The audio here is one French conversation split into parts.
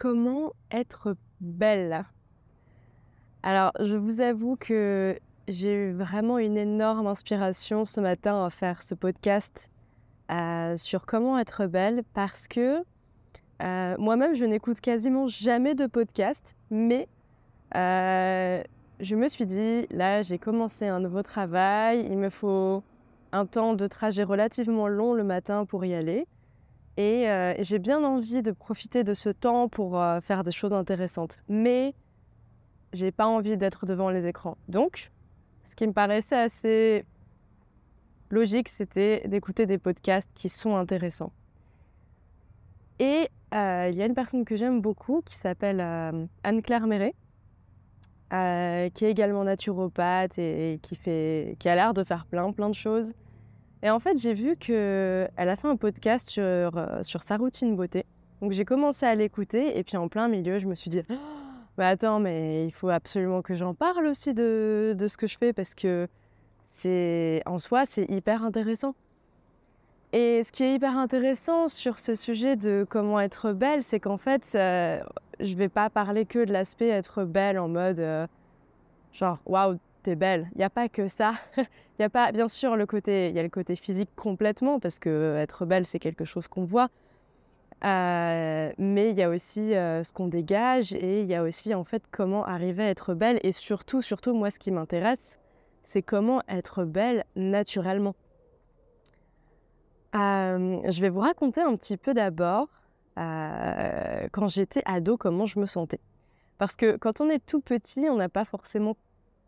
comment être belle? Alors, je vous avoue que j'ai eu vraiment une énorme inspiration ce matin à faire ce podcast euh, sur comment être belle parce que euh, moi-même, je n'écoute quasiment jamais de podcast, mais euh, je me suis dit, là, j'ai commencé un nouveau travail, il me faut un temps de trajet relativement long le matin pour y aller. Et j'ai bien envie de profiter de ce temps pour faire des choses intéressantes. Mais j'ai pas envie d'être devant les écrans. Donc, ce qui me paraissait assez logique, c'était d'écouter des podcasts qui sont intéressants. Et il y a une personne que j'aime beaucoup qui s'appelle Anne-Claire Méret, qui est également naturopathe et, qui, qui a l'air de faire plein, plein de choses. Et en fait, j'ai vu qu'elle a fait un podcast sur, euh, sur sa routine beauté. Donc j'ai commencé à l'écouter et puis en plein milieu, je me suis dit, bah attends, mais il faut absolument que j'en parle aussi de, de, ce que je fais parce que c'est en soi, c'est hyper intéressant. Et ce qui est hyper intéressant sur ce sujet de comment être belle, c'est qu'en fait, je je vais pas parler que de l'aspect être belle en mode euh, genre waouh, t'es belle. Il n'y a pas que ça. Il y a pas, bien sûr, le côté, il y a le côté physique complètement parce que être belle, c'est quelque chose qu'on voit. Euh, mais il y a aussi euh, ce qu'on dégage et il y a aussi en fait comment arriver à être belle et surtout, surtout moi, ce qui m'intéresse, c'est comment être belle naturellement. Euh, je vais vous raconter un petit peu d'abord quand j'étais ado comment je me sentais. Parce que quand on est tout petit, on n'a pas forcément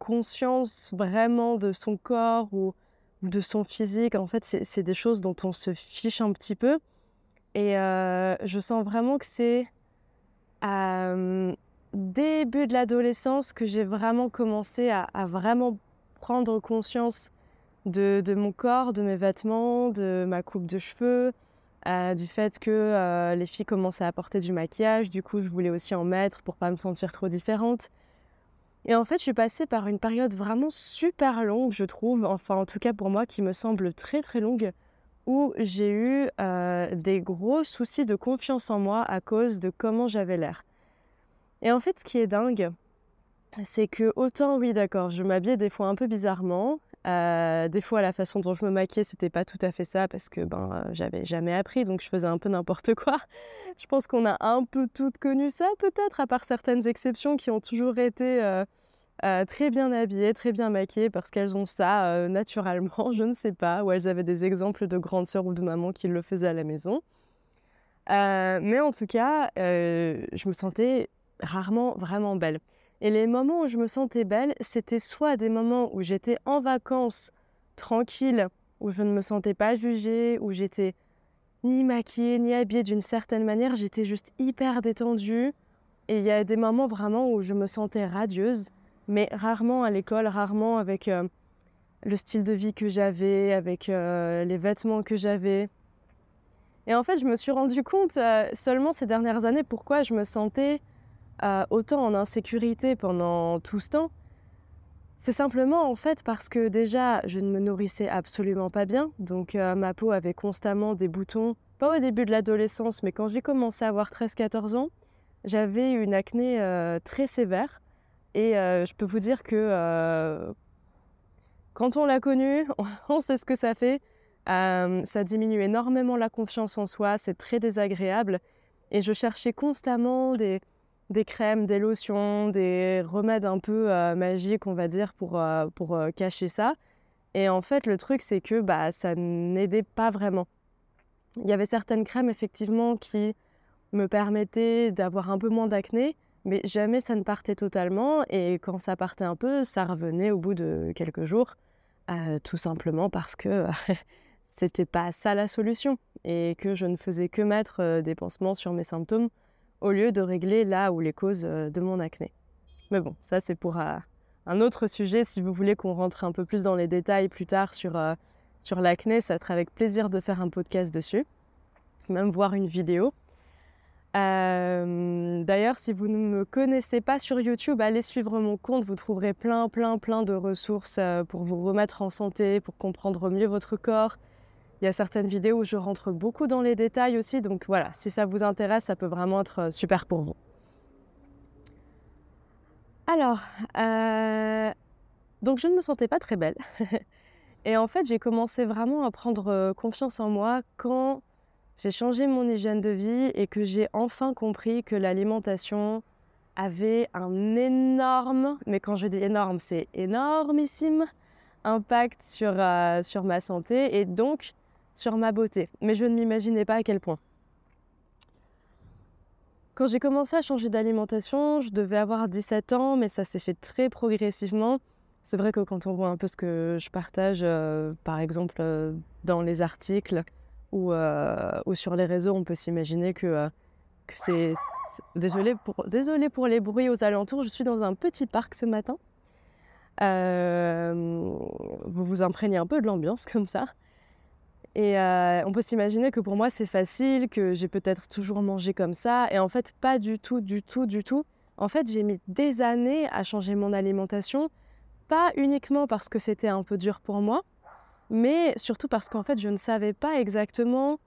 conscience vraiment de son corps ou, de son physique. En fait, c'est des choses dont on se fiche un petit peu. Et euh, je sens vraiment que c'est à début de l'adolescence que j'ai vraiment commencé à, vraiment prendre conscience de, mon corps, de mes vêtements, de ma coupe de cheveux, euh, du fait que euh, les filles commençaient à porter du maquillage. Du coup, je voulais aussi en mettre pour pas me sentir trop différente. Et en fait, je suis passée par une période vraiment super longue, je trouve, enfin en tout cas pour moi, qui me semble très très longue, où j'ai eu des gros soucis de confiance en moi à cause de comment j'avais l'air. Et en fait, ce qui est dingue, c'est que autant, oui, d'accord, je m'habillais des fois un peu bizarrement, euh, des fois, la façon dont je me maquillais, c'était pas tout à fait ça parce que ben, euh, j'avais jamais appris, donc je faisais un peu n'importe quoi. Je pense qu'on a un peu toutes connu ça, peut-être, à part certaines exceptions qui ont toujours été euh, très bien habillées, très bien maquillées parce qu'elles ont ça naturellement, je ne sais pas, ou elles avaient des exemples de grandes sœurs ou de maman qui le faisaient à la maison. mais en tout cas, je me sentais rarement vraiment belle. Et les moments où je me sentais belle, c'était soit des moments où j'étais en vacances, tranquille, où je ne me sentais pas jugée, où j'étais ni maquillée, ni habillée d'une certaine manière, j'étais juste hyper détendue. Et il y a des moments vraiment où je me sentais radieuse, mais rarement à l'école, rarement avec euh, le style de vie que j'avais, avec euh, les vêtements que j'avais. Et en fait, je me suis rendu compte euh, seulement ces dernières années pourquoi je me sentais autant en insécurité pendant tout ce temps, c'est simplement en fait parce que déjà je ne me nourrissais absolument pas bien, donc euh, ma peau avait constamment des boutons, pas au début de l'adolescence, mais quand j'ai commencé à avoir 13-14 ans, j'avais une acné euh, très sévère. Et euh, je peux vous dire que quand on l'a connu, on sait ce que ça fait. ça diminue énormément la confiance en soi, c'est très désagréable. Et je cherchais constamment des, des crèmes, des lotions, des remèdes un peu euh, magiques, on va dire, pour, euh, pour euh, cacher ça. Et en fait, le truc, c'est que bah, ça n'aidait pas vraiment. Il y avait certaines crèmes, effectivement, qui me permettaient d'avoir un peu moins d'acné, mais jamais ça ne partait totalement. Et quand ça partait un peu, ça revenait au bout de quelques jours, tout simplement parce que c'était pas ça la solution et que je ne faisais que mettre des pansements sur mes symptômes au lieu de régler là où les causes euh, de mon acné. Mais bon, ça c'est pour euh, un autre sujet. Si vous voulez qu'on rentre un peu plus dans les détails plus tard sur, euh, sur l'acné, ça sera avec plaisir de faire un podcast dessus, même voir une vidéo. D'ailleurs, si vous ne me connaissez pas sur YouTube, allez suivre mon compte. Vous trouverez plein, plein, plein de ressources pour vous remettre en santé, pour comprendre mieux votre corps, Il y a certaines vidéos où je rentre beaucoup dans les détails aussi, donc voilà, si ça vous intéresse, ça peut vraiment être super pour vous. Alors, donc je ne me sentais pas très belle. Et en fait, j'ai commencé vraiment à prendre confiance en moi quand j'ai changé mon hygiène de vie et que j'ai enfin compris que l'alimentation avait un énorme, mais quand je dis énorme, c'est énormissime, impact sur, sur ma santé et donc sur ma beauté. Mais je ne m'imaginais pas à quel point. Quand j'ai commencé à changer d'alimentation, je devais avoir 17 ans, mais ça s'est fait très progressivement. C'est vrai que quand on voit un peu ce que je partage, euh, par exemple euh, dans les articles ou, euh, ou, sur les réseaux, on peut s'imaginer que, c'est... Désolée désolé pour les bruits aux alentours, je suis dans un petit parc ce matin. vous vous imprégnez un peu de l'ambiance comme ça. Et on peut s'imaginer que pour moi c'est facile, que j'ai peut-être toujours mangé comme ça. Et en fait, pas du tout, du tout, du tout. En fait, j'ai mis des années à changer mon alimentation pas uniquement parce que c'était un peu dur pour moi, mais surtout parce qu'en fait, je ne savais pas exactement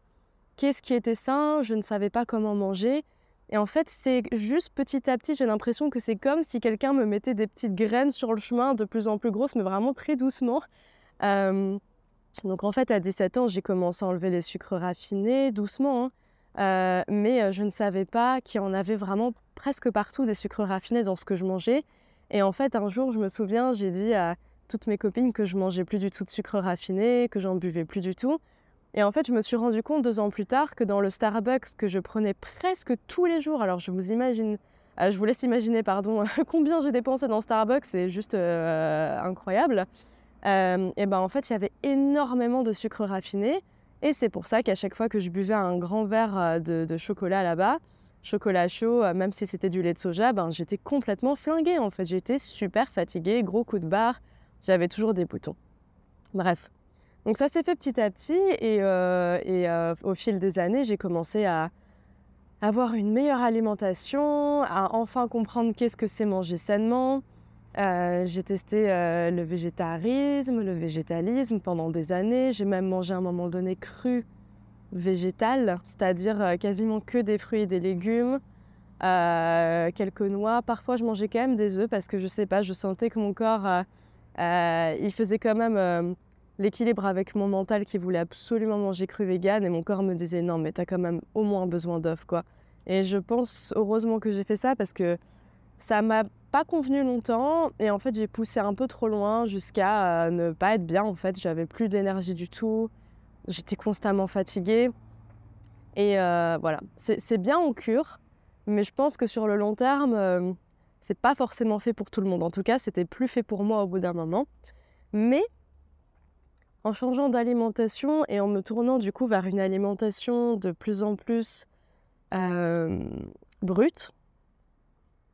qu'est-ce qui était sain, je ne savais pas comment manger. Et en fait, c'est juste petit à petit, j'ai l'impression que c'est comme si quelqu'un me mettait des petites graines sur le chemin, de plus en plus grosses, mais vraiment très doucement. Donc en fait, à 17 ans, j'ai commencé à enlever les sucres raffinés, doucement. Hein. Euh, mais euh, je ne savais pas qu'il y en avait vraiment presque partout des sucres raffinés dans ce que je mangeais. Et en fait, un jour, je me souviens, j'ai dit à toutes mes copines que je mangeais plus du tout de sucre raffiné, que j'en buvais plus du tout. Et en fait, je me suis rendu compte deux ans plus tard que dans le Starbucks que je prenais presque tous les jours, alors je vous imagine, euh, je vous laisse imaginer, pardon, combien j'ai dépensé dans Starbucks, c'est juste incroyable. Euh, et ben en fait, il y avait énormément de sucre raffiné. Et c'est pour ça qu'à chaque fois que je buvais un grand verre de chocolat là-bas, chocolat chaud, euh, même si c'était du lait de soja, ben, j'étais complètement flinguée en fait. J'étais super fatiguée, gros coup de barre, j'avais toujours des boutons. Bref. Donc ça s'est fait petit à petit et, euh, euh, au fil des années, j'ai commencé à avoir une meilleure alimentation, à enfin comprendre qu'est-ce que c'est manger sainement. J'ai testé le végétarisme, le végétalisme pendant des années. J'ai même mangé à un moment donné cru végétal, c'est-à-dire euh, quasiment que des fruits et des légumes, euh, quelques noix. Parfois, je mangeais quand même des œufs parce que je sais pas, je sentais que mon corps, euh, il faisait quand même l'équilibre avec mon mental qui voulait absolument manger cru vegan et mon corps me disait non, mais tu as quand même au moins besoin d'œufs, quoi. Et je pense heureusement que j'ai fait ça parce que ça m'a pas convenu longtemps et en fait j'ai poussé un peu trop loin jusqu'à ne pas être bien en fait j'avais plus d'énergie du tout J'étais constamment fatiguée. Et euh, voilà, c'est bien en cure, mais je pense que sur le long terme, euh, c'est pas forcément fait pour tout le monde. En tout cas, c'était plus fait pour moi au bout d'un moment. Mais en changeant d'alimentation et en me tournant du coup vers une alimentation de plus en plus euh, brute,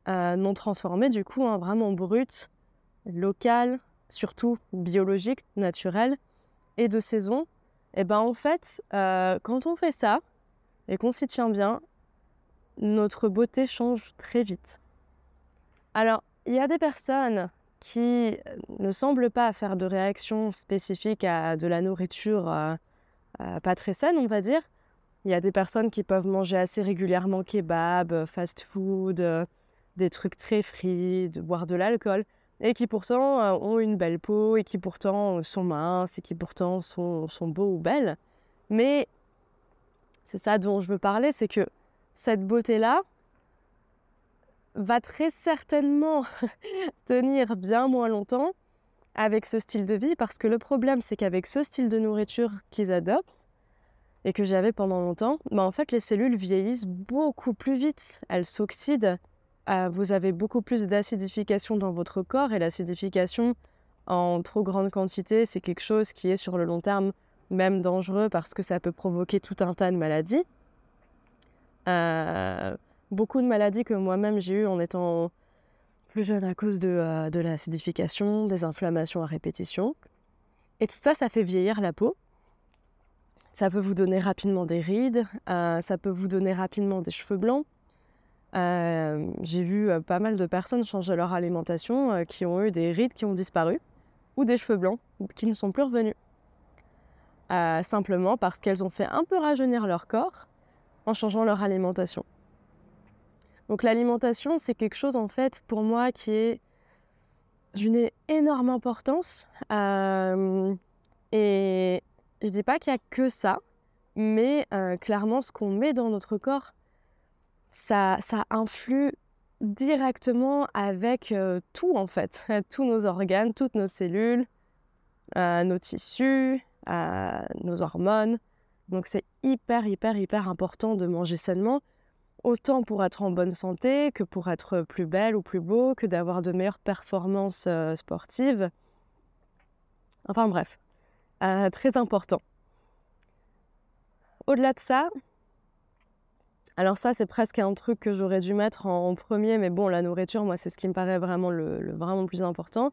non transformée du coup, hein, vraiment brute, locale, surtout biologique, naturelle et de saison, et eh ben en fait, euh, quand on fait ça et qu'on s'y tient bien, notre beauté change très vite. Alors, il y a des personnes qui ne semblent pas faire de réaction spécifique à de la nourriture euh, euh, pas très saine, on va dire. Il y a des personnes qui peuvent manger assez régulièrement kebab, fast food, des trucs très frits, de boire de l'alcool et qui pourtant euh, ont une belle peau et qui pourtant sont minces et qui pourtant sont, sont beaux ou belles. Mais c'est ça dont je veux parler, c'est que cette beauté-là va très certainement tenir bien moins longtemps avec ce style de vie parce que le problème c'est qu'avec ce style de nourriture qu'ils adoptent et que j'avais pendant longtemps, bah en fait les cellules vieillissent beaucoup plus vite, elles s'oxydent ah, vous avez beaucoup plus d'acidification dans votre corps et l'acidification en trop grande quantité, c'est quelque chose qui est sur le long terme même dangereux parce que ça peut provoquer tout un tas de maladies. Euh, beaucoup de maladies que moi-même j'ai eues en étant plus jeune à cause de, euh, de l'acidification, des inflammations à répétition. Et tout ça, ça fait vieillir la peau. Ça peut vous donner rapidement des rides, euh, ça peut vous donner rapidement des cheveux blancs, j'ai vu pas mal de personnes changer leur alimentation qui ont eu des rides qui ont disparu ou des cheveux blancs qui ne sont plus revenus. simplement parce qu'elles ont fait un peu rajeunir leur corps en changeant leur alimentation. Donc l'alimentation, c'est quelque chose en fait pour moi qui est d'une énorme importance. Euh, et je dis pas qu'il y a que ça, mais euh, clairement ce qu'on met dans notre corps, ça, influe directement avec euh, tout en fait, tous nos organes, toutes nos cellules, nos tissus, nos hormones. Donc c'est hyper, hyper, hyper important de manger sainement autant pour être en bonne santé que pour être plus belle ou plus beau, que d'avoir de meilleures performances euh, sportives. Enfin bref, euh, très important. Au-delà de ça, alors ça c'est presque un truc que j'aurais dû mettre en, premier, mais bon, la nourriture, moi c'est ce qui me paraît vraiment le, vraiment plus important.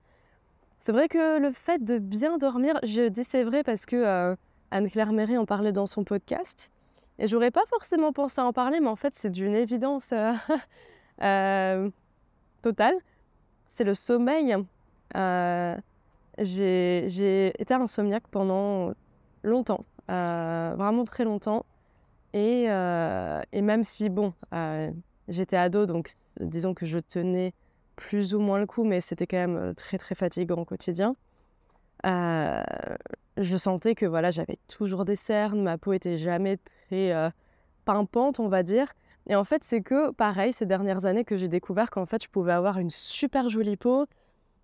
C'est vrai que le fait de bien dormir, je dis c'est vrai parce que euh, Anne-Claire Méry en parlait dans son podcast, et j'aurais pas forcément pensé à en parler, mais en fait, c'est d'une évidence euh, euh, totale. C'est le sommeil. Euh, j'ai été insomniaque pendant longtemps, vraiment très longtemps. Et, et, même si, bon, j'étais ado, donc disons que je tenais plus ou moins le coup, mais c'était quand même très très fatigant au quotidien. je sentais que voilà, j'avais toujours des cernes, ma peau était jamais très euh, pimpante, on va dire. Et en fait, c'est que, pareil, ces dernières années que j'ai découvert qu'en fait, je pouvais avoir une super jolie peau,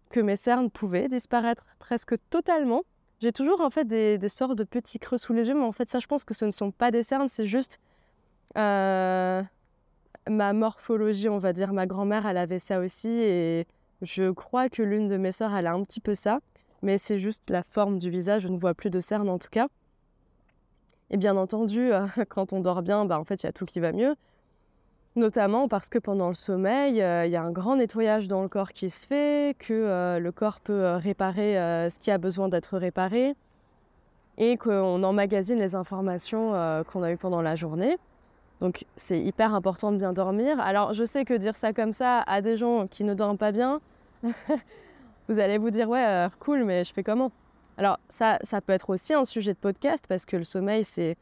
que mes cernes pouvaient disparaître presque totalement. J'ai toujours en fait des, sortes de petits creux sous les yeux, mais en fait, ça, je pense que ce ne sont pas des cernes, c'est juste euh, ma morphologie, on va dire. Ma grand-mère, elle avait ça aussi, et je crois que l'une de mes sœurs, elle a un petit peu ça, mais c'est juste la forme du visage, je ne vois plus de cernes en tout cas. Et bien entendu, quand on dort bien, bah, en fait, il y a tout qui va mieux. Notamment parce que pendant le sommeil, euh, il y a un grand nettoyage dans le corps qui se fait, que euh, le corps peut réparer ce qui a besoin d'être réparé et qu'on emmagasine les informations qu'on a eues pendant la journée. Donc c'est hyper important de bien dormir. Alors je sais que dire ça comme ça à des gens qui ne dorment pas bien, vous allez vous dire ouais, cool, mais je fais comment? Alors ça, ça peut être aussi un sujet de podcast parce que le sommeil, c'est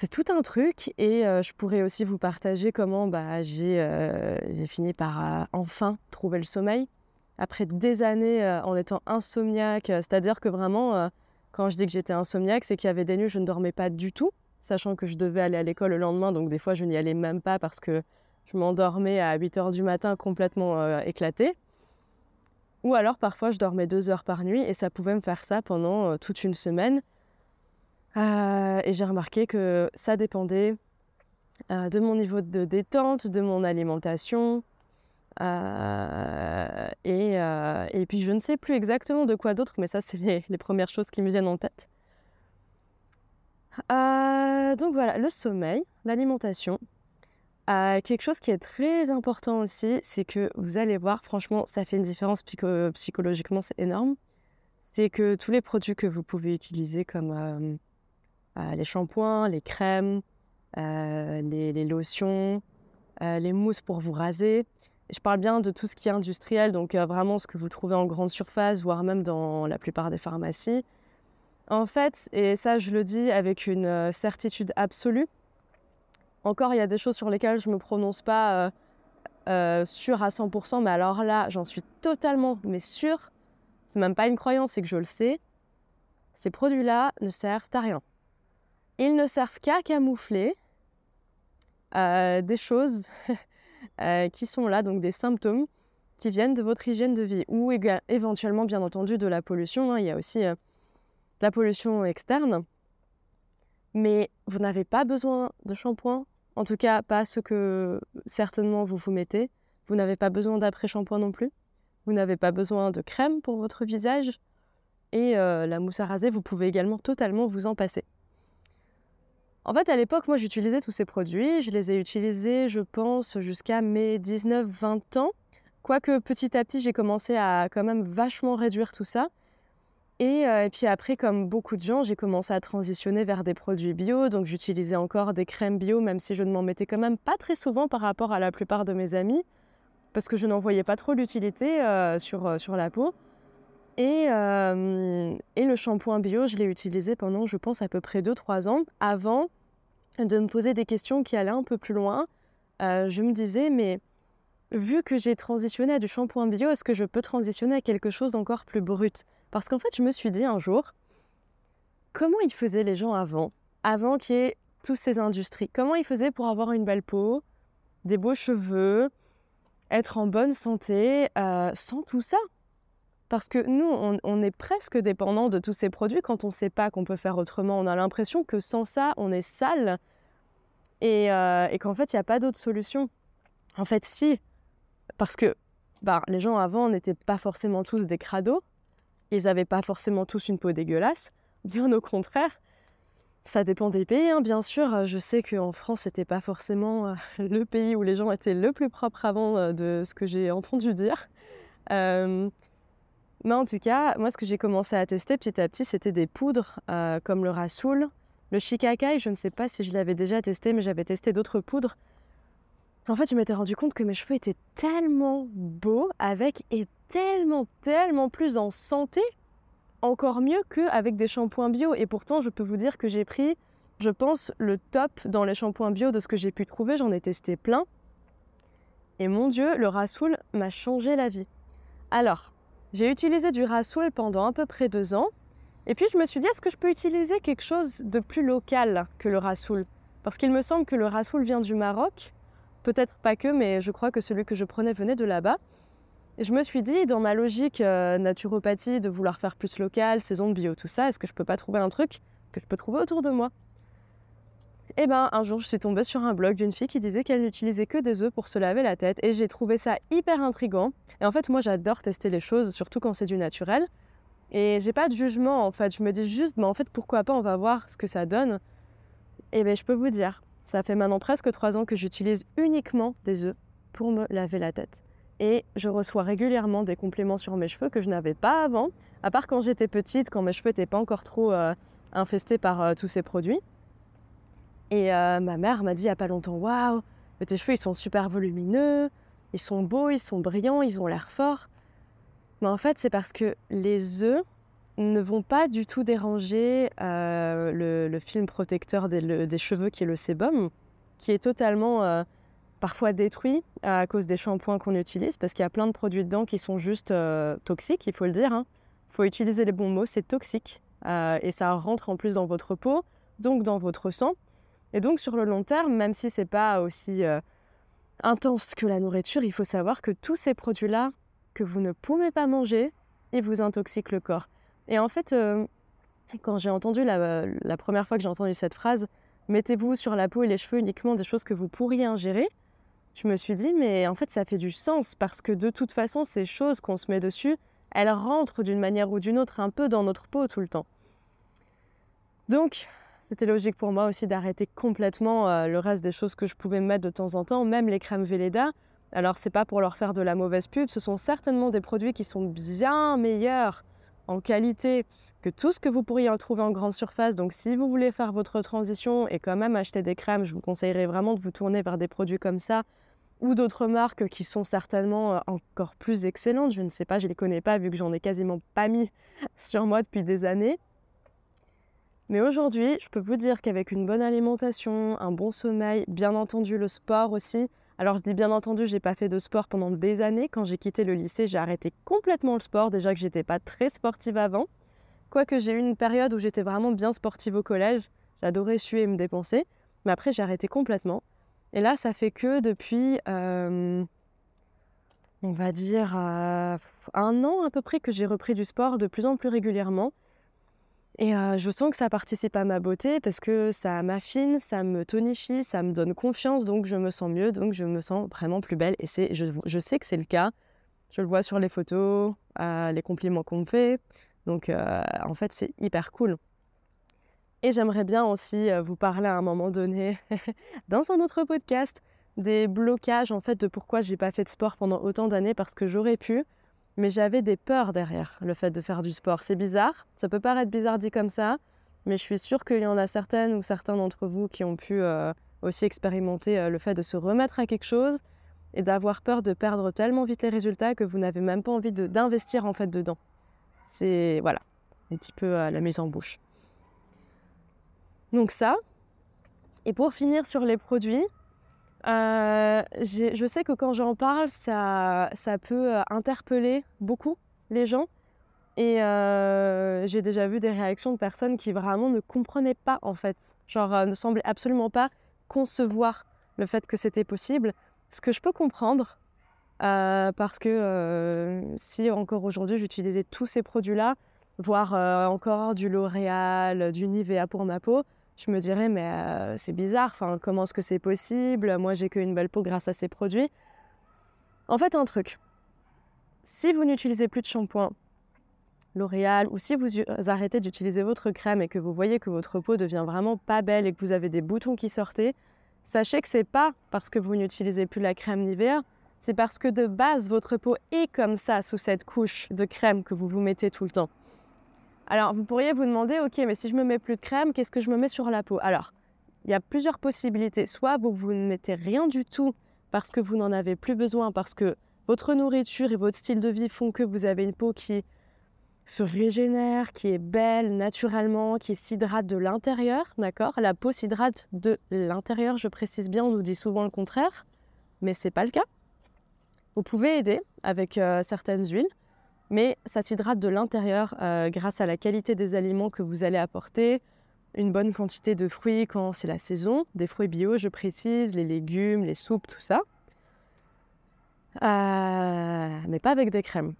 c'est tout un truc et je pourrais aussi vous partager comment bah, j'ai fini par enfin trouver le sommeil après des années en étant insomniaque. C'est-à-dire que vraiment, quand je dis que j'étais insomniaque, c'est qu'il y avait des nuits où je ne dormais pas du tout, sachant que je devais aller à l'école le lendemain, donc des fois je n'y allais même pas parce que je m'endormais à 8 heures du matin complètement éclatée. Ou alors parfois je dormais deux heures par nuit et ça pouvait me faire ça pendant toute une semaine. Euh, et j'ai remarqué que ça dépendait euh, de mon niveau de détente, de mon alimentation. Et, et, puis je ne sais plus exactement de quoi d'autre, mais ça c'est les, premières choses qui me viennent en tête. donc voilà, le sommeil, l'alimentation, quelque chose qui est très important aussi, c'est que vous allez voir, franchement, ça fait une différence psychologiquement, c'est énorme. C'est que tous les produits que vous pouvez utiliser, comme euh, euh, les shampoings, les crèmes, euh, les, lotions, les mousses pour vous raser, je parle bien de tout ce qui est industriel, donc vraiment ce que vous trouvez en grande surface, voire même dans la plupart des pharmacies. En fait, et ça je le dis avec une certitude absolue, encore, il y a des choses sur lesquelles je ne me prononce pas euh, euh, sûre à 100%, mais alors là, j'en suis totalement mais sûre. C'est même pas une croyance, c'est que je le sais. Ces produits-là ne servent à rien. Ils ne servent qu'à camoufler euh, des choses qui sont là, donc des symptômes qui viennent de votre hygiène de vie ou éventuellement, bien entendu, de la pollution. Hein. Il y a aussi la pollution externe. Mais vous n'avez pas besoin de shampoing, en tout cas, pas ce que certainement vous vous mettez. Vous n'avez pas besoin d'après-shampoing non plus. Vous n'avez pas besoin de crème pour votre visage. Et euh, la mousse à raser, vous pouvez également totalement vous en passer. En fait, à l'époque, moi, j'utilisais tous ces produits. Je les ai utilisés, je pense, jusqu'à mes 19-20 ans. Quoique petit à petit, j'ai commencé à quand même vachement réduire tout ça. Euh, et, puis après, comme beaucoup de gens, j'ai commencé à transitionner vers des produits bio. Donc j'utilisais encore des crèmes bio, même si je ne m'en mettais quand même pas très souvent par rapport à la plupart de mes amis, parce que je n'en voyais pas trop l'utilité euh, sur, euh, sur la peau. Et, et le shampoing bio, je l'ai utilisé pendant, je pense, à peu près 2-3 ans avant de me poser des questions qui allaient un peu plus loin. je me disais, mais vu que j'ai transitionné à du shampoing bio, est-ce que je peux transitionner à quelque chose d'encore plus brut? Parce qu'en fait, je me suis dit un jour, comment ils faisaient les gens avant? Avant qu'il y ait toutes ces industries. Comment ils faisaient pour avoir une belle peau, des beaux cheveux, être en bonne santé, euh, sans tout ça? Parce que nous, on, est presque dépendant de tous ces produits quand on ne sait pas qu'on peut faire autrement. On a l'impression que sans ça, on est sale et, euh, qu'en fait, il n'y a pas d'autre solution. En fait, si, parce que bah, les gens avant n'étaient pas forcément tous des crados, ils n'avaient pas forcément tous une peau dégueulasse, bien au contraire. Ça dépend des pays, hein, bien sûr. Je sais qu'en France, c'était pas forcément euh, le pays où les gens étaient le plus propres avant euh, de ce que j'ai entendu dire. Mais en tout cas, moi, ce que j'ai commencé à tester petit à petit, c'était des poudres comme le Rasoul, le Shikakai. Je ne sais pas si je l'avais déjà testé, mais j'avais testé d'autres poudres en fait, je m'étais rendu compte que mes cheveux étaient tellement beaux avec et tellement, tellement plus en santé, encore mieux qu'avec des shampoings bio. Et pourtant, je peux vous dire que j'ai pris, je pense, le top dans les shampoings bio de ce que j'ai pu trouver. J'en ai testé plein. Et mon Dieu, le Rasoul m'a changé la vie. Alors, j'ai utilisé du Rasoul pendant à peu près deux ans. Et puis je me suis dit, est-ce que je peux utiliser quelque chose de plus local que le Rasoul? Parce qu'il me semble que le Rasoul vient du Maroc Peut-être pas que, mais je crois que celui que je prenais venait de là-bas. Et je me suis dit, dans ma logique euh, naturopathie, de vouloir faire plus local, saison bio, tout ça, est-ce que je peux pas trouver un truc que je peux trouver autour de moi? Eh ben, un jour, je suis tombée sur un blog d'une fille qui disait qu'elle n'utilisait que des œufs pour se laver la tête, et j'ai trouvé ça hyper intrigant. Et en fait, moi, j'adore tester les choses, surtout quand c'est du naturel. Et j'ai pas de jugement, en fait. Je me dis juste, mais en fait, pourquoi pas, on va voir ce que ça donne. Et ben, je peux vous dire, ça fait maintenant presque trois ans que j'utilise uniquement des œufs pour me laver la tête. Et je reçois régulièrement des compléments sur mes cheveux que je n'avais pas avant, à part quand j'étais petite, quand mes cheveux n'étaient pas encore trop euh, infestés par euh, tous ces produits. Et euh, ma mère m'a dit il n'y a pas longtemps Waouh, tes cheveux ils sont super volumineux, ils sont beaux, ils sont brillants, ils ont l'air forts. Mais en fait, c'est parce que les œufs ne vont pas du tout déranger euh, le, film protecteur des, cheveux qui est le sébum, qui est totalement euh, parfois détruit à cause des shampoings qu'on utilise, parce qu'il y a plein de produits dedans qui sont juste toxiques, il faut le dire. Il hein. faut utiliser les bons mots, c'est toxique. et ça rentre en plus dans votre peau, donc dans votre sang. Et donc sur le long terme, même si c'est pas aussi intense que la nourriture, il faut savoir que tous ces produits-là que vous ne pouvez pas manger, ils vous intoxiquent le corps. Et en fait, euh, quand j'ai entendu la, première fois que j'ai entendu cette phrase, mettez-vous sur la peau et les cheveux uniquement des choses que vous pourriez ingérer, je me suis dit, mais en fait, ça fait du sens parce que de toute façon, ces choses qu'on se met dessus, elles rentrent d'une manière ou d'une autre un peu dans notre peau tout le temps. Donc, c'était logique pour moi aussi d'arrêter complètement euh, le reste des choses que je pouvais mettre de temps en temps, même les crèmes Velleda. Alors, c'est pas pour leur faire de la mauvaise pub, ce sont certainement des produits qui sont bien meilleurs en qualité que tout ce que vous pourriez en trouver en grande surface. Donc si vous voulez faire votre transition et quand même acheter des crèmes, je vous conseillerais vraiment de vous tourner vers des produits comme ça ou d'autres marques qui sont certainement euh, encore plus excellentes. Je ne sais pas, je ne les connais pas vu que j'en ai quasiment pas mis sur moi depuis des années. Mais aujourd'hui, je peux vous dire qu'avec une bonne alimentation, un bon sommeil, bien entendu le sport aussi, alors je dis bien entendu, j'ai pas fait de sport pendant des années. Quand j'ai quitté le lycée, j'ai arrêté complètement le sport. Déjà que j'étais pas très sportive avant. Quoique j'ai eu une période où j'étais vraiment bien sportive au collège. J'adorais suer et me dépenser. Mais après, j'ai arrêté complètement. Et là, ça fait que depuis, euh, on va dire, euh, un an à peu près que j'ai repris du sport de plus en plus régulièrement. Et je sens que ça participe à ma beauté parce que ça m'affine, ça me tonifie, ça me donne confiance, donc je me sens mieux, donc je me sens vraiment plus belle. Et c'est, je, sais que c'est le cas. Je le vois sur les photos, les compliments qu'on me fait. Donc en fait, c'est hyper cool. Et j'aimerais bien aussi vous parler à un moment donné, dans un autre podcast, des blocages en fait de pourquoi j'ai pas fait de sport pendant autant d'années parce que j'aurais pu, mais j'avais des peurs derrière le fait de faire du sport. C'est bizarre, ça peut paraître bizarre dit comme ça, mais je suis sûre qu'il y en a certaines ou certains d'entre vous qui ont pu euh, aussi expérimenter euh, le fait de se remettre à quelque chose et d'avoir peur de perdre tellement vite les résultats que vous n'avez même pas envie d'investir en fait dedans. C'est voilà, un petit peu à la mise en bouche. Donc ça. Et pour finir sur les produits, euh, je sais que quand j'en parle, ça, peut euh, interpeller beaucoup les gens. Et euh, j'ai déjà vu des réactions de personnes qui vraiment ne comprenaient pas, en fait. Genre, ne semblaient absolument pas concevoir le fait que c'était possible. Ce que je peux comprendre, parce que si encore aujourd'hui j'utilisais tous ces produits-là, voire encore du L'Oréal, du Nivea pour ma peau, je me dirais, mais c'est bizarre, enfin, comment est-ce que c'est possible? Moi, j'ai qu'une belle peau grâce à ces produits. En fait, un truc. Si vous n'utilisez plus de shampoing L'Oréal, ou si vous arrêtez d'utiliser votre crème et que vous voyez que votre peau devient vraiment pas belle et que vous avez des boutons qui sortent, sachez que c'est pas parce que vous n'utilisez plus la crème Nivea, c'est parce que de base, votre peau est comme ça sous cette couche de crème que vous vous mettez tout le temps. Alors, vous pourriez vous demander, ok, mais si je me mets plus de crème, qu'est-ce que je me mets sur la peau? Alors, il y a plusieurs possibilités. Soit vous, ne mettez rien du tout parce que vous n'en avez plus besoin, parce que votre nourriture et votre style de vie font que vous avez une peau qui se régénère, qui est belle naturellement, qui s'hydrate de l'intérieur, d'accord? La peau s'hydrate de l'intérieur, je précise bien, on nous dit souvent le contraire, mais ce n'est pas le cas. Vous pouvez aider avec euh, certaines huiles mais ça s'hydrate de l'intérieur euh, grâce à la qualité des aliments que vous allez apporter, une bonne quantité de fruits quand c'est la saison, des fruits bio, je précise, les légumes, les soupes, tout ça. Euh, mais pas avec des crèmes.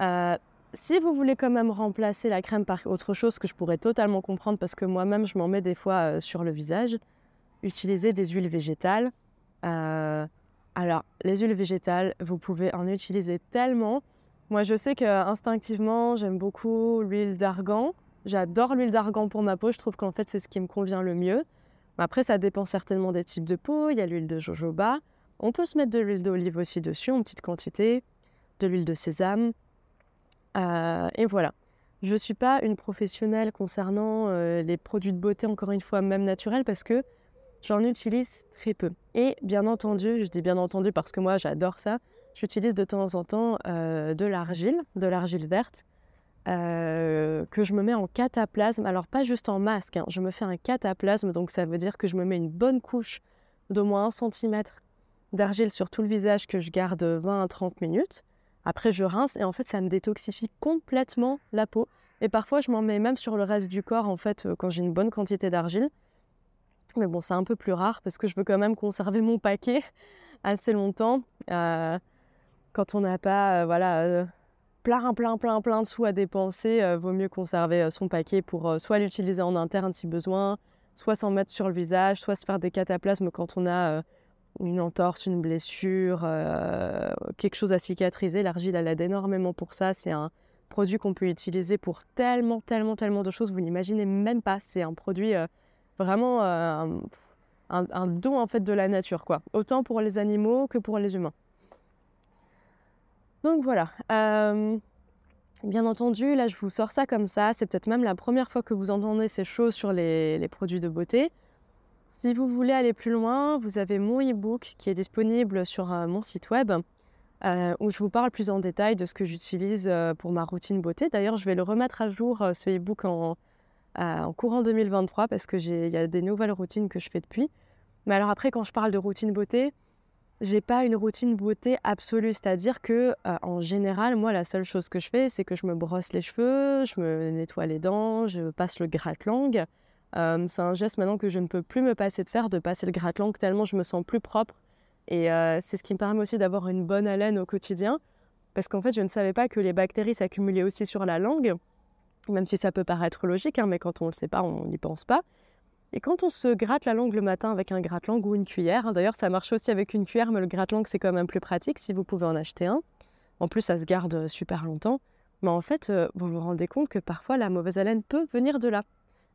Euh, si vous voulez quand même remplacer la crème par autre chose que je pourrais totalement comprendre parce que moi-même je m'en mets des fois sur le visage, utilisez des huiles végétales. alors, les huiles végétales, vous pouvez en utiliser tellement. Moi, je sais qu'instinctivement, j'aime beaucoup l'huile d'argan. J'adore l'huile d'argan pour ma peau. Je trouve qu'en fait, c'est ce qui me convient le mieux. après, ça dépend certainement des types de peau. Il y a l'huile de jojoba. On peut se mettre de l'huile d'olive aussi dessus, en petite quantité. De l'huile de sésame. Euh, et voilà. Je ne suis pas une professionnelle concernant euh, les produits de beauté, encore une fois, même naturels, parce que j'en utilise très peu. Et bien entendu, je dis bien entendu parce que moi, j'adore ça j'utilise de temps en temps euh, de l'argile, de l'argile verte, euh, que je me mets en cataplasme. Alors pas juste en masque, hein. je me fais un cataplasme, donc ça veut dire que je me mets une bonne couche d'au moins 1 cm d'argile sur tout le visage que je garde 20 à 30 minutes. Après, je rince et en fait, ça me détoxifie complètement la peau. Et parfois, je m'en mets même sur le reste du corps, en fait, euh, quand j'ai une bonne quantité d'argile. Mais bon, c'est un peu plus rare parce que je veux quand même conserver mon paquet assez longtemps. Quand on n'a pas euh, voilà, euh, plein, plein, plein, plein de sous à dépenser, euh, vaut mieux conserver son paquet pour soit l'utiliser en interne si besoin, soit s'en mettre sur le visage, soit se faire des cataplasmes quand on a une entorse, une blessure, quelque chose à cicatriser. L'argile, elle aide énormément pour ça. C'est un produit qu'on peut utiliser pour tellement, tellement, tellement de choses. Vous n'imaginez même pas. C'est un produit vraiment un, un, don en fait de la nature, quoi. Autant pour les animaux que pour les humains. Donc voilà. Euh, bien entendu, là je vous sors ça comme ça. C'est peut-être même la première fois que vous entendez ces choses sur les, produits de beauté. Si vous voulez aller plus loin, vous avez mon e-book qui est disponible sur euh, mon site web euh, où je vous parle plus en détail de ce que j'utilise pour ma routine beauté. D'ailleurs, je vais le remettre à jour, ce e-book, en, en, courant 2023 parce qu'il y a des nouvelles routines que je fais depuis. Mais alors après, quand je parle de routine beauté, j'ai pas une routine beauté absolue, c'est-à-dire que euh, en général, moi, la seule chose que je fais, c'est que je me brosse les cheveux, je me nettoie les dents, je passe le gratte-langue. Euh, c'est un geste maintenant que je ne peux plus me passer de faire, de passer le gratte-langue tellement je me sens plus propre. Et euh, c'est ce qui me permet aussi d'avoir une bonne haleine au quotidien, parce qu'en fait, je ne savais pas que les bactéries s'accumulaient aussi sur la langue, même si ça peut paraître logique, hein, mais quand on ne le sait pas, on n'y pense pas. Et quand on se gratte la langue le matin avec un gratte-langue ou une cuillère, hein, d'ailleurs ça marche aussi avec une cuillère, mais le gratte-langue c'est quand même plus pratique si vous pouvez en acheter un. En plus ça se garde euh, super longtemps. Mais en fait, euh, vous vous rendez compte que parfois la mauvaise haleine peut venir de là.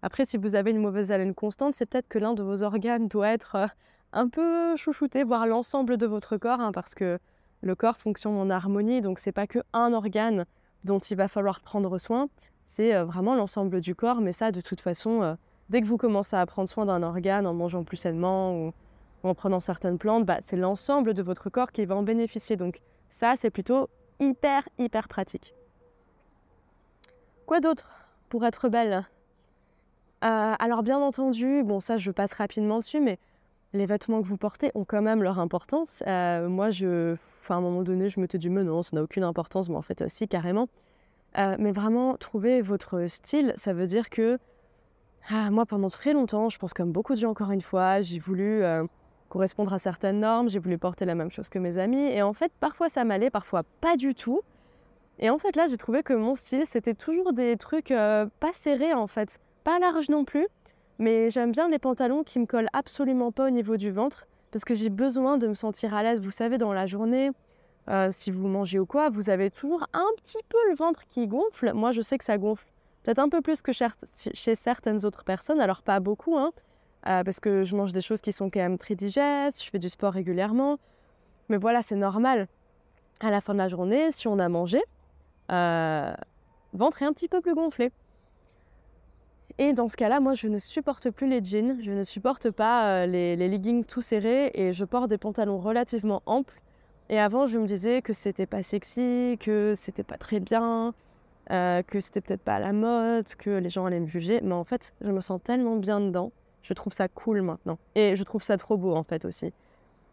Après, si vous avez une mauvaise haleine constante, c'est peut-être que l'un de vos organes doit être euh, un peu chouchouté, voire l'ensemble de votre corps, hein, parce que le corps fonctionne en harmonie, donc c'est pas que un organe dont il va falloir prendre soin, c'est vraiment l'ensemble du corps. Mais ça, de toute façon, dès que vous commencez à prendre soin d'un organe en mangeant plus sainement ou en prenant certaines plantes, bah, c'est l'ensemble de votre corps qui va en bénéficier. Donc ça, c'est plutôt hyper, hyper pratique. Quoi d'autre pour être belle? Alors bien entendu, bon ça je passe rapidement dessus, mais les vêtements que vous portez ont quand même leur importance. moi, je, à un moment donné, je me suis dit, mais non, ça n'a aucune importance, mais en fait, aussi, carrément. mais vraiment, trouver votre style, ça veut dire que ah, moi, pendant très longtemps, je pense comme beaucoup de gens, encore une fois, j'ai voulu correspondre à certaines normes, j'ai voulu porter la même chose que mes amis. Et en fait, parfois ça m'allait, parfois pas du tout. Et en fait, là, j'ai trouvé que mon style, c'était toujours des trucs pas serrés, en fait. Pas larges non plus. Mais j'aime bien les pantalons qui me collent absolument pas au niveau du ventre. Parce que j'ai besoin de me sentir à l'aise. Vous savez, dans la journée, si vous mangez ou quoi, vous avez toujours un petit peu le ventre qui gonfle. Moi, je sais que ça gonfle Peut-être un peu plus que chez certaines autres personnes, alors pas beaucoup, hein, euh, parce que je mange des choses qui sont quand même très digestes, je fais du sport régulièrement. Mais voilà, c'est normal. À la fin de la journée, si on a mangé, euh, ventre est un petit peu plus gonflé. Et dans ce cas-là, moi, je ne supporte plus les jeans, je ne supporte pas euh, les, les, leggings tout serrés et je porte des pantalons relativement amples. Et avant, je me disais que c'était pas sexy, que c'était pas très bien, euh, que c'était peut-être pas à la mode, que les gens allaient me juger. Mais en fait, je me sens tellement bien dedans. Je trouve ça cool maintenant. Et je trouve ça trop beau en fait aussi.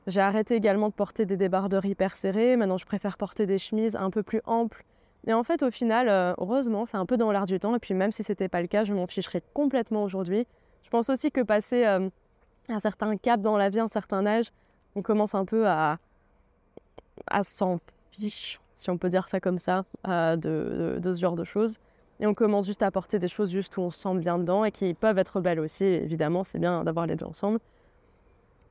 J'ai arrêté également de porter des débardeurs hyper serrés. Maintenant, je préfère porter des chemises un peu plus amples. Et en fait, au final, euh, heureusement, c'est un peu dans l'air du temps. Et puis, même si c'était pas le cas, je m'en ficherais complètement aujourd'hui. Je pense aussi que passer euh, un certain cap dans la vie, un certain âge, on commence un peu à, à s'en fiche si on peut dire ça comme ça, euh, de, ce genre de choses. Et on commence juste à apporter des choses juste où on se sent bien dedans et qui peuvent être belles aussi. Évidemment, c'est bien d'avoir les deux ensemble.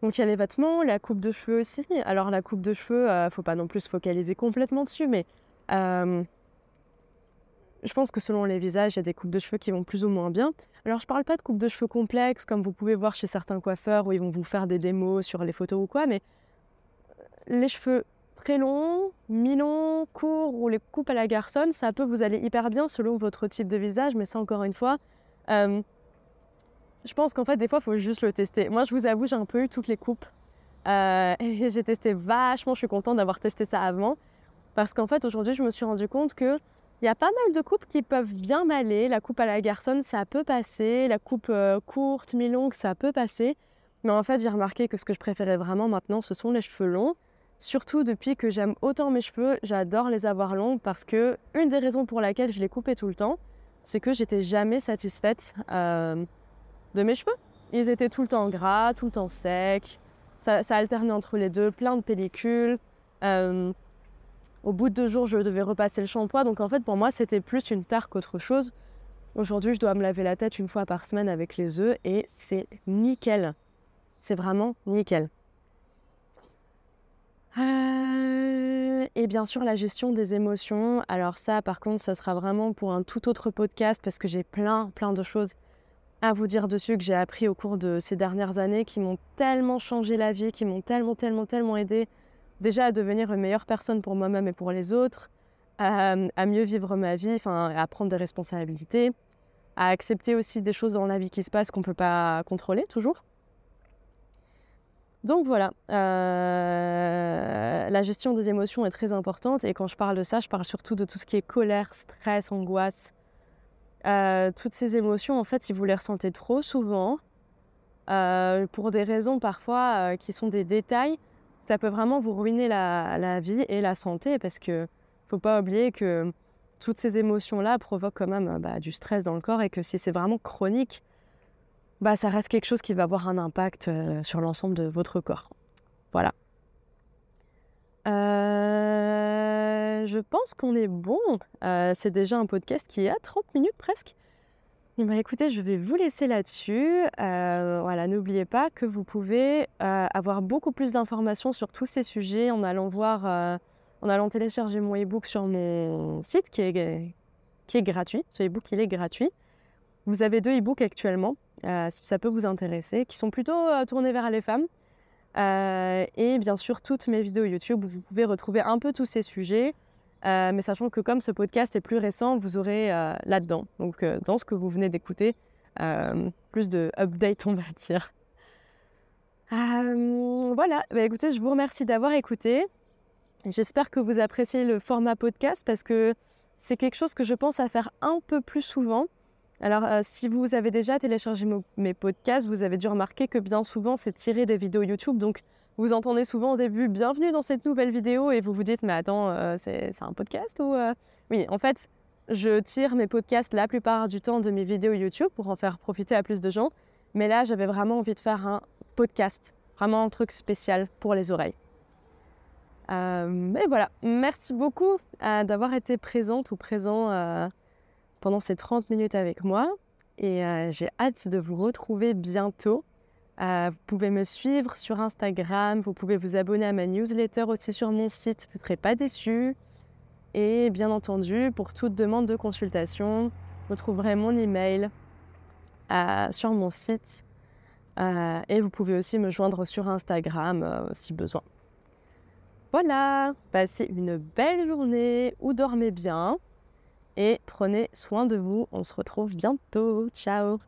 Donc il y a les vêtements, la coupe de cheveux aussi. Alors la coupe de cheveux, euh, faut pas non plus se focaliser complètement dessus, mais euh, je pense que selon les visages, il y a des coupes de cheveux qui vont plus ou moins bien. Alors je parle pas de coupe de cheveux complexes comme vous pouvez voir chez certains coiffeurs où ils vont vous faire des démos sur les photos ou quoi, mais les cheveux très long, mi-long, court ou les coupes à la garçonne, ça peut vous aller hyper bien selon votre type de visage, mais ça encore une fois, euh, je pense qu'en fait des fois il faut juste le tester. Moi je vous avoue j'ai un peu eu toutes les coupes euh, et j'ai testé vachement, je suis contente d'avoir testé ça avant parce qu'en fait aujourd'hui je me suis rendu compte que il y a pas mal de coupes qui peuvent bien m'aller. La coupe à la garçonne ça peut passer, la coupe euh, courte, mi-longue ça peut passer, mais en fait j'ai remarqué que ce que je préférais vraiment maintenant ce sont les cheveux longs. Surtout depuis que j'aime autant mes cheveux, j'adore les avoir longs parce que une des raisons pour laquelle je les coupais tout le temps, c'est que j'étais jamais satisfaite euh, de mes cheveux. Ils étaient tout le temps gras, tout le temps secs. Ça, alternait entre les deux, plein de pellicules. Euh, au bout de deux jours, je devais repasser le shampoing. Donc en fait, pour moi, c'était plus une tare qu'autre chose. Aujourd'hui, je dois me laver la tête une fois par semaine avec les œufs et c'est nickel. C'est vraiment nickel. Euh, et bien sûr, la gestion des émotions. Alors ça, par contre, ça sera vraiment pour un tout autre podcast parce que j'ai plein, plein de choses à vous dire dessus que j'ai appris au cours de ces dernières années qui m'ont tellement changé la vie, qui m'ont tellement, tellement, tellement aidé déjà à devenir une meilleure personne pour moi-même et pour les autres, à, à mieux vivre ma vie, enfin, à prendre des responsabilités, à accepter aussi des choses dans la vie qui se passent qu'on ne peut pas contrôler toujours. Donc voilà, euh, la gestion des émotions est très importante et quand je parle de ça, je parle surtout de tout ce qui est colère, stress, angoisse. Euh, toutes ces émotions, en fait, si vous les ressentez trop souvent, euh, pour des raisons parfois qui sont des détails, ça peut vraiment vous ruiner la, vie et la santé parce que faut pas oublier que toutes ces émotions-là provoquent quand même bah, du stress dans le corps et que si c'est vraiment chronique, bah, ça reste quelque chose qui va avoir un impact euh, sur l'ensemble de votre corps. Voilà. Euh, je pense qu'on est bon. Euh, c'est déjà un podcast qui est à 30 minutes presque. Eh ben, écoutez, je vais vous laisser là-dessus. voilà, n'oubliez pas que vous pouvez avoir beaucoup plus d'informations sur tous ces sujets en allant voir, en allant télécharger mon e-book sur mon site qui est, qui est gratuit. Ce e-book, il est gratuit. Vous avez deux e-books actuellement. Euh, si ça peut vous intéresser, qui sont plutôt euh, tournés vers les femmes. Euh, et bien sûr, toutes mes vidéos YouTube vous pouvez retrouver un peu tous ces sujets. mais sachant que comme ce podcast est plus récent, vous aurez là-dedans, donc dans ce que vous venez d'écouter, plus de update, on va dire. voilà, bah, écoutez, je vous remercie d'avoir écouté. J'espère que vous appréciez le format podcast parce que c'est quelque chose que je pense à faire un peu plus souvent. Alors, si vous avez déjà téléchargé mes podcasts, vous avez dû remarquer que bien souvent, c'est tiré des vidéos YouTube. Donc, vous entendez souvent au début « Bienvenue dans cette nouvelle vidéo » et vous vous dites « Mais attends, c'est un podcast ou… Oui, en fait, je tire mes podcasts la plupart du temps de mes vidéos YouTube pour en faire profiter à plus de gens. Mais là, j'avais vraiment envie de faire un podcast, vraiment un truc spécial pour les oreilles. Euh, mais voilà, merci beaucoup euh, d'avoir été présente ou présent euh, pendant ces 30 minutes avec moi. Et j'ai hâte de vous retrouver bientôt. vous pouvez me suivre sur Instagram, vous pouvez vous abonner à ma newsletter aussi sur mon site, vous ne serez pas déçus. Et bien entendu, pour toute demande de consultation, vous trouverez mon email sur mon site. et vous pouvez aussi me joindre sur Instagram si besoin. Voilà, passez une belle journée ou dormez bien et prenez soin de vous. On se retrouve bientôt. Ciao